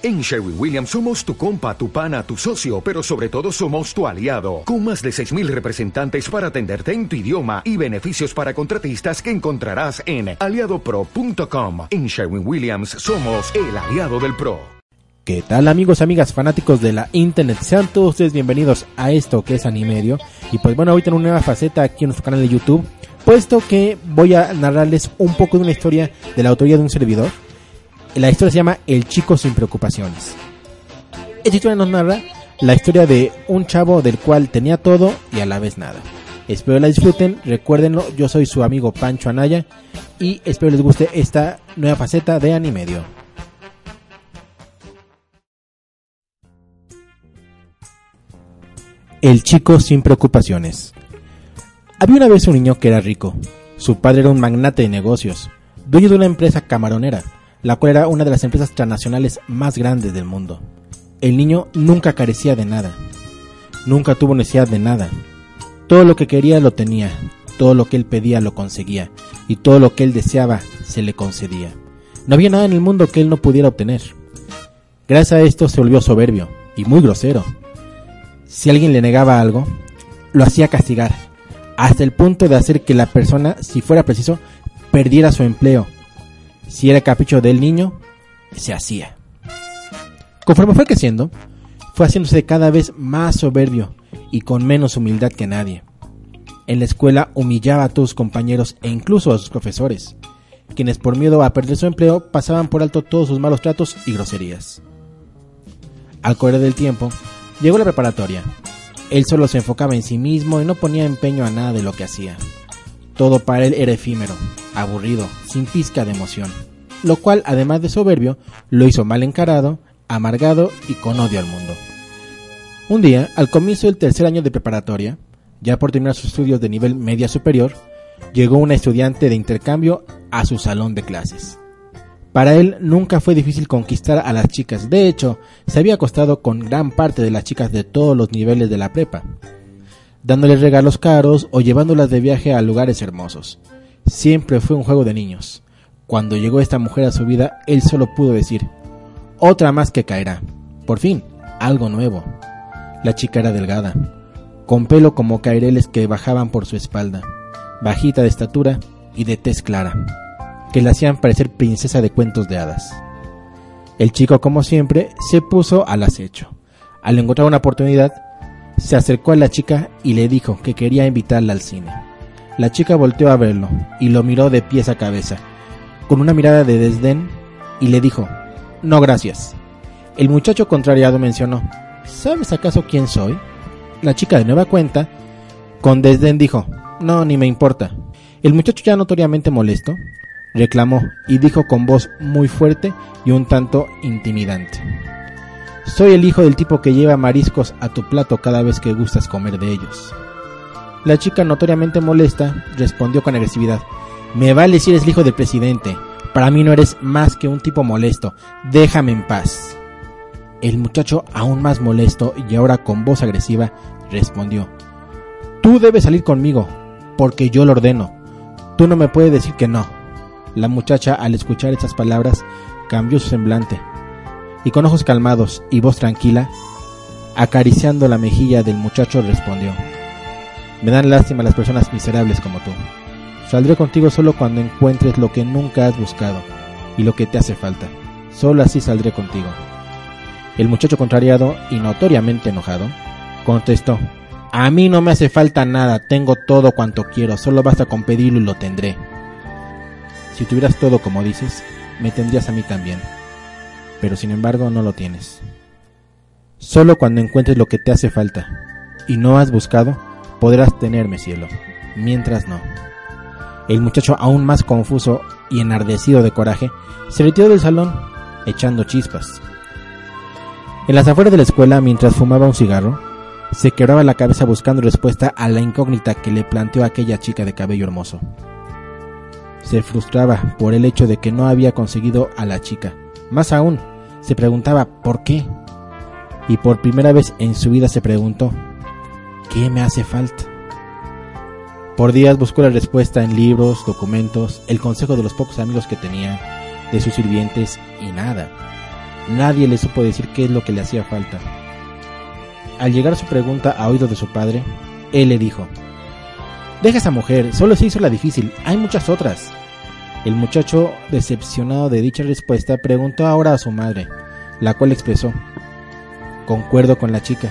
En Sherwin Williams somos tu compa, tu pana, tu socio, pero sobre todo somos tu aliado, con más de 6.000 representantes para atenderte en tu idioma y beneficios para contratistas que encontrarás en aliadopro.com. En Sherwin Williams somos el aliado del PRO. ¿Qué tal amigos, amigas, fanáticos de la internet? Sean todos ustedes bienvenidos a esto que es Animedio. Y pues bueno, ahorita en una nueva faceta aquí en nuestro canal de YouTube, puesto que voy a narrarles un poco de una historia de la autoría de un servidor la historia se llama El chico sin preocupaciones. Esta historia nos narra la historia de un chavo del cual tenía todo y a la vez nada. Espero la disfruten, recuérdenlo, yo soy su amigo Pancho Anaya y espero les guste esta nueva faceta de Animedio. El chico sin preocupaciones. Había una vez un niño que era rico. Su padre era un magnate de negocios, dueño de una empresa camaronera la cual era una de las empresas transnacionales más grandes del mundo. El niño nunca carecía de nada, nunca tuvo necesidad de nada. Todo lo que quería lo tenía, todo lo que él pedía lo conseguía, y todo lo que él deseaba se le concedía. No había nada en el mundo que él no pudiera obtener. Gracias a esto se volvió soberbio y muy grosero. Si alguien le negaba algo, lo hacía castigar, hasta el punto de hacer que la persona, si fuera preciso, perdiera su empleo si era capricho del niño, se hacía. Conforme fue creciendo, fue haciéndose cada vez más soberbio y con menos humildad que nadie. En la escuela humillaba a todos sus compañeros e incluso a sus profesores, quienes por miedo a perder su empleo pasaban por alto todos sus malos tratos y groserías. Al correr del tiempo, llegó la preparatoria. Él solo se enfocaba en sí mismo y no ponía empeño a nada de lo que hacía. Todo para él era efímero, aburrido, sin pizca de emoción, lo cual, además de soberbio, lo hizo mal encarado, amargado y con odio al mundo. Un día, al comienzo del tercer año de preparatoria, ya por terminar sus estudios de nivel media superior, llegó una estudiante de intercambio a su salón de clases. Para él nunca fue difícil conquistar a las chicas, de hecho, se había acostado con gran parte de las chicas de todos los niveles de la prepa dándoles regalos caros o llevándolas de viaje a lugares hermosos. Siempre fue un juego de niños. Cuando llegó esta mujer a su vida, él solo pudo decir, otra más que caerá. Por fin, algo nuevo. La chica era delgada, con pelo como caireles que bajaban por su espalda, bajita de estatura y de tez clara, que la hacían parecer princesa de cuentos de hadas. El chico, como siempre, se puso al acecho. Al encontrar una oportunidad, se acercó a la chica y le dijo que quería invitarla al cine. La chica volteó a verlo y lo miró de pies a cabeza, con una mirada de desdén, y le dijo, No gracias. El muchacho contrariado mencionó, ¿Sabes acaso quién soy? La chica de nueva cuenta, con desdén dijo, No, ni me importa. El muchacho ya notoriamente molesto, reclamó y dijo con voz muy fuerte y un tanto intimidante. Soy el hijo del tipo que lleva mariscos a tu plato cada vez que gustas comer de ellos. La chica, notoriamente molesta, respondió con agresividad. Me vale si eres el hijo del presidente. Para mí no eres más que un tipo molesto. Déjame en paz. El muchacho, aún más molesto y ahora con voz agresiva, respondió. Tú debes salir conmigo, porque yo lo ordeno. Tú no me puedes decir que no. La muchacha, al escuchar estas palabras, cambió su semblante y con ojos calmados y voz tranquila, acariciando la mejilla del muchacho, respondió, Me dan lástima las personas miserables como tú. Saldré contigo solo cuando encuentres lo que nunca has buscado y lo que te hace falta. Solo así saldré contigo. El muchacho contrariado y notoriamente enojado, contestó, A mí no me hace falta nada, tengo todo cuanto quiero, solo basta con pedirlo y lo tendré. Si tuvieras todo como dices, me tendrías a mí también pero sin embargo no lo tienes. Solo cuando encuentres lo que te hace falta y no has buscado, podrás tenerme cielo, mientras no. El muchacho, aún más confuso y enardecido de coraje, se retiró del salón, echando chispas. En las afueras de la escuela, mientras fumaba un cigarro, se quebraba la cabeza buscando respuesta a la incógnita que le planteó aquella chica de cabello hermoso. Se frustraba por el hecho de que no había conseguido a la chica, más aún, se preguntaba ¿por qué? Y por primera vez en su vida se preguntó ¿qué me hace falta? Por días buscó la respuesta en libros, documentos, el consejo de los pocos amigos que tenía, de sus sirvientes y nada. Nadie le supo decir qué es lo que le hacía falta. Al llegar su pregunta a oído de su padre, él le dijo, Deja esa mujer, solo se hizo la difícil, hay muchas otras. El muchacho, decepcionado de dicha respuesta, preguntó ahora a su madre, la cual expresó, Concuerdo con la chica,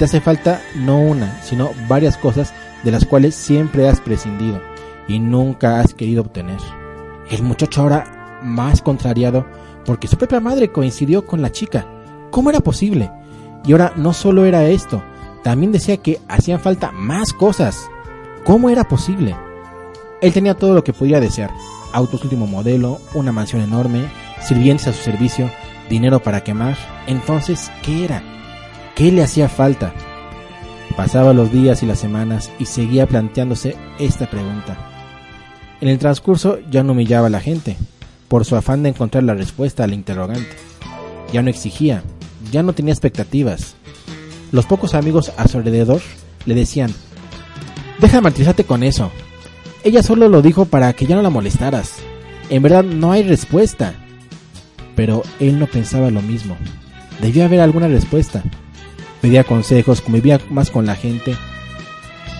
te hace falta no una, sino varias cosas de las cuales siempre has prescindido y nunca has querido obtener. El muchacho ahora más contrariado porque su propia madre coincidió con la chica. ¿Cómo era posible? Y ahora no solo era esto, también decía que hacían falta más cosas. ¿Cómo era posible? Él tenía todo lo que podía desear. Autos último modelo, una mansión enorme, sirvientes a su servicio, dinero para quemar. Entonces, ¿qué era? ¿Qué le hacía falta? Pasaba los días y las semanas y seguía planteándose esta pregunta. En el transcurso ya no humillaba a la gente, por su afán de encontrar la respuesta al interrogante. Ya no exigía, ya no tenía expectativas. Los pocos amigos a su alrededor le decían, deja de con eso. Ella solo lo dijo para que ya no la molestaras. En verdad no hay respuesta. Pero él no pensaba lo mismo. Debía haber alguna respuesta. Pedía consejos, convivía más con la gente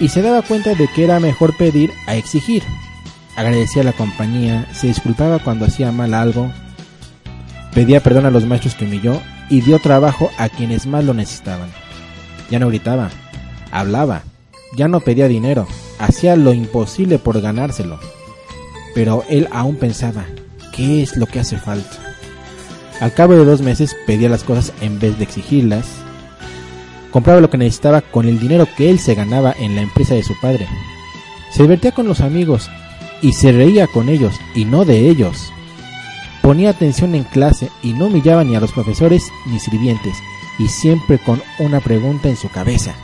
y se daba cuenta de que era mejor pedir a exigir. Agradecía a la compañía, se disculpaba cuando hacía mal algo, pedía perdón a los maestros que humilló y dio trabajo a quienes más lo necesitaban. Ya no gritaba, hablaba, ya no pedía dinero, hacía lo imposible por ganárselo. Pero él aún pensaba, ¿qué es lo que hace falta? Al cabo de dos meses pedía las cosas en vez de exigirlas. Compraba lo que necesitaba con el dinero que él se ganaba en la empresa de su padre. Se divertía con los amigos y se reía con ellos y no de ellos. Ponía atención en clase y no humillaba ni a los profesores ni sirvientes y siempre con una pregunta en su cabeza.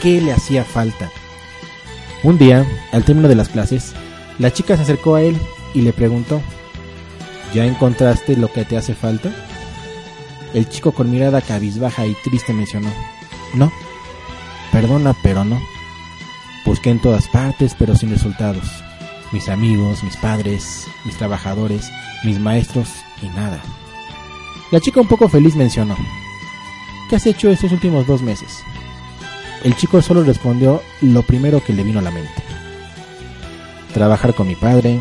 ¿Qué le hacía falta? Un día, al término de las clases, la chica se acercó a él y le preguntó, ¿Ya encontraste lo que te hace falta? El chico con mirada cabizbaja y triste mencionó, no, perdona, pero no. Busqué en todas partes, pero sin resultados. Mis amigos, mis padres, mis trabajadores, mis maestros y nada. La chica un poco feliz mencionó, ¿qué has hecho estos últimos dos meses? El chico solo respondió lo primero que le vino a la mente. Trabajar con mi padre,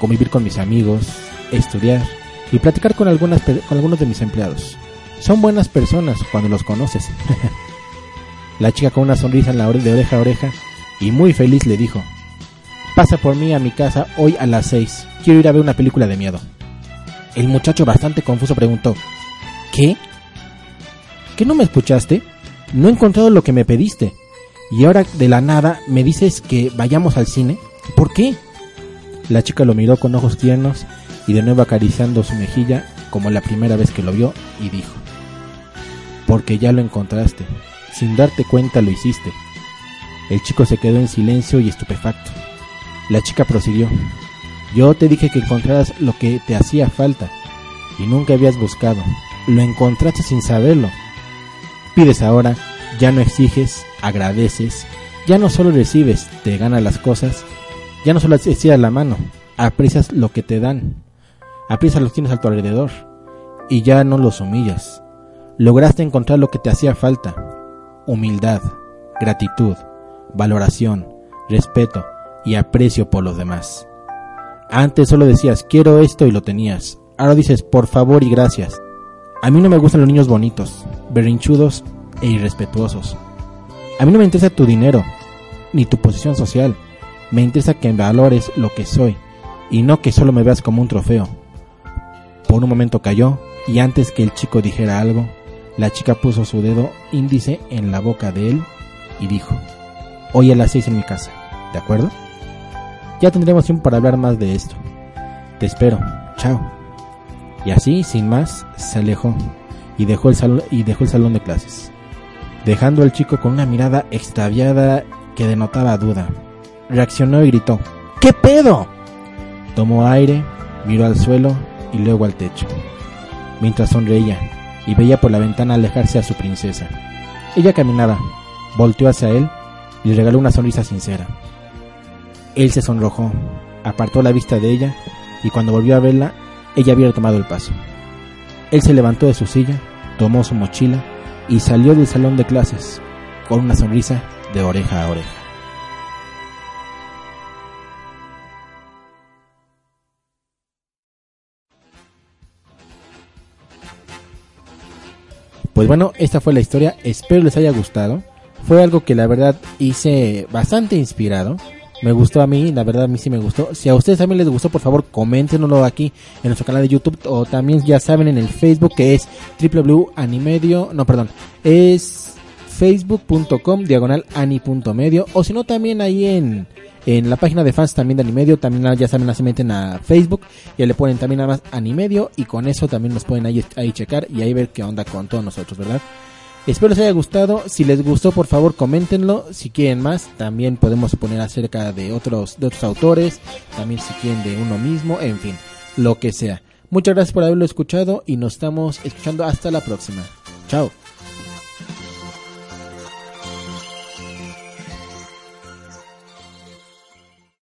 convivir con mis amigos, estudiar y platicar con, con algunos de mis empleados. Son buenas personas cuando los conoces. la chica con una sonrisa en la de oreja a oreja y muy feliz le dijo, pasa por mí a mi casa hoy a las seis. Quiero ir a ver una película de miedo. El muchacho bastante confuso preguntó, ¿qué? ¿Qué no me escuchaste? No he encontrado lo que me pediste. Y ahora de la nada me dices que vayamos al cine. ¿Por qué? La chica lo miró con ojos tiernos y de nuevo acariciando su mejilla como la primera vez que lo vio y dijo, porque ya lo encontraste, sin darte cuenta lo hiciste. El chico se quedó en silencio y estupefacto. La chica prosiguió, yo te dije que encontraras lo que te hacía falta y nunca habías buscado, lo encontraste sin saberlo. Pides ahora, ya no exiges, agradeces, ya no solo recibes, te ganas las cosas, ya no solo estiras la mano, aprecias lo que te dan, aprecias lo que tienes a tu alrededor y ya no los humillas. Lograste encontrar lo que te hacía falta, humildad, gratitud, valoración, respeto y aprecio por los demás. Antes solo decías quiero esto y lo tenías. Ahora dices por favor y gracias. A mí no me gustan los niños bonitos, berrinchudos e irrespetuosos. A mí no me interesa tu dinero, ni tu posición social. Me interesa que valores lo que soy, y no que solo me veas como un trofeo. Por un momento cayó, y antes que el chico dijera algo, la chica puso su dedo índice en la boca de él y dijo, hoy a las seis en mi casa, ¿de acuerdo? Ya tendremos tiempo para hablar más de esto. Te espero, chao. Y así, sin más, se alejó y dejó el y dejó el salón de clases, dejando al chico con una mirada extraviada que denotaba duda. Reaccionó y gritó, ¿Qué pedo? Tomó aire, miró al suelo y luego al techo, mientras sonreía y veía por la ventana alejarse a su princesa. Ella caminaba, volteó hacia él y le regaló una sonrisa sincera. Él se sonrojó, apartó la vista de ella y cuando volvió a verla ella había tomado el paso. Él se levantó de su silla, tomó su mochila y salió del salón de clases con una sonrisa de oreja a oreja. Pues bueno, esta fue la historia, espero les haya gustado. Fue algo que la verdad hice bastante inspirado. Me gustó a mí, la verdad a mí sí me gustó. Si a ustedes también les gustó, por favor, coméntenoslo aquí en nuestro canal de YouTube o también ya saben en el Facebook que es www.animedio, no, perdón, es facebook.com diagonal ani.medio o si no también ahí en en la página de fans también de Animedio, también ya saben, se meten a Facebook, y le ponen también nada más Animedio y con eso también nos pueden ahí, ahí checar y ahí ver qué onda con todos nosotros, ¿verdad? Espero les haya gustado. Si les gustó, por favor, coméntenlo. Si quieren más, también podemos poner acerca de otros, de otros autores. También si quieren de uno mismo. En fin, lo que sea. Muchas gracias por haberlo escuchado y nos estamos escuchando hasta la próxima. Chao.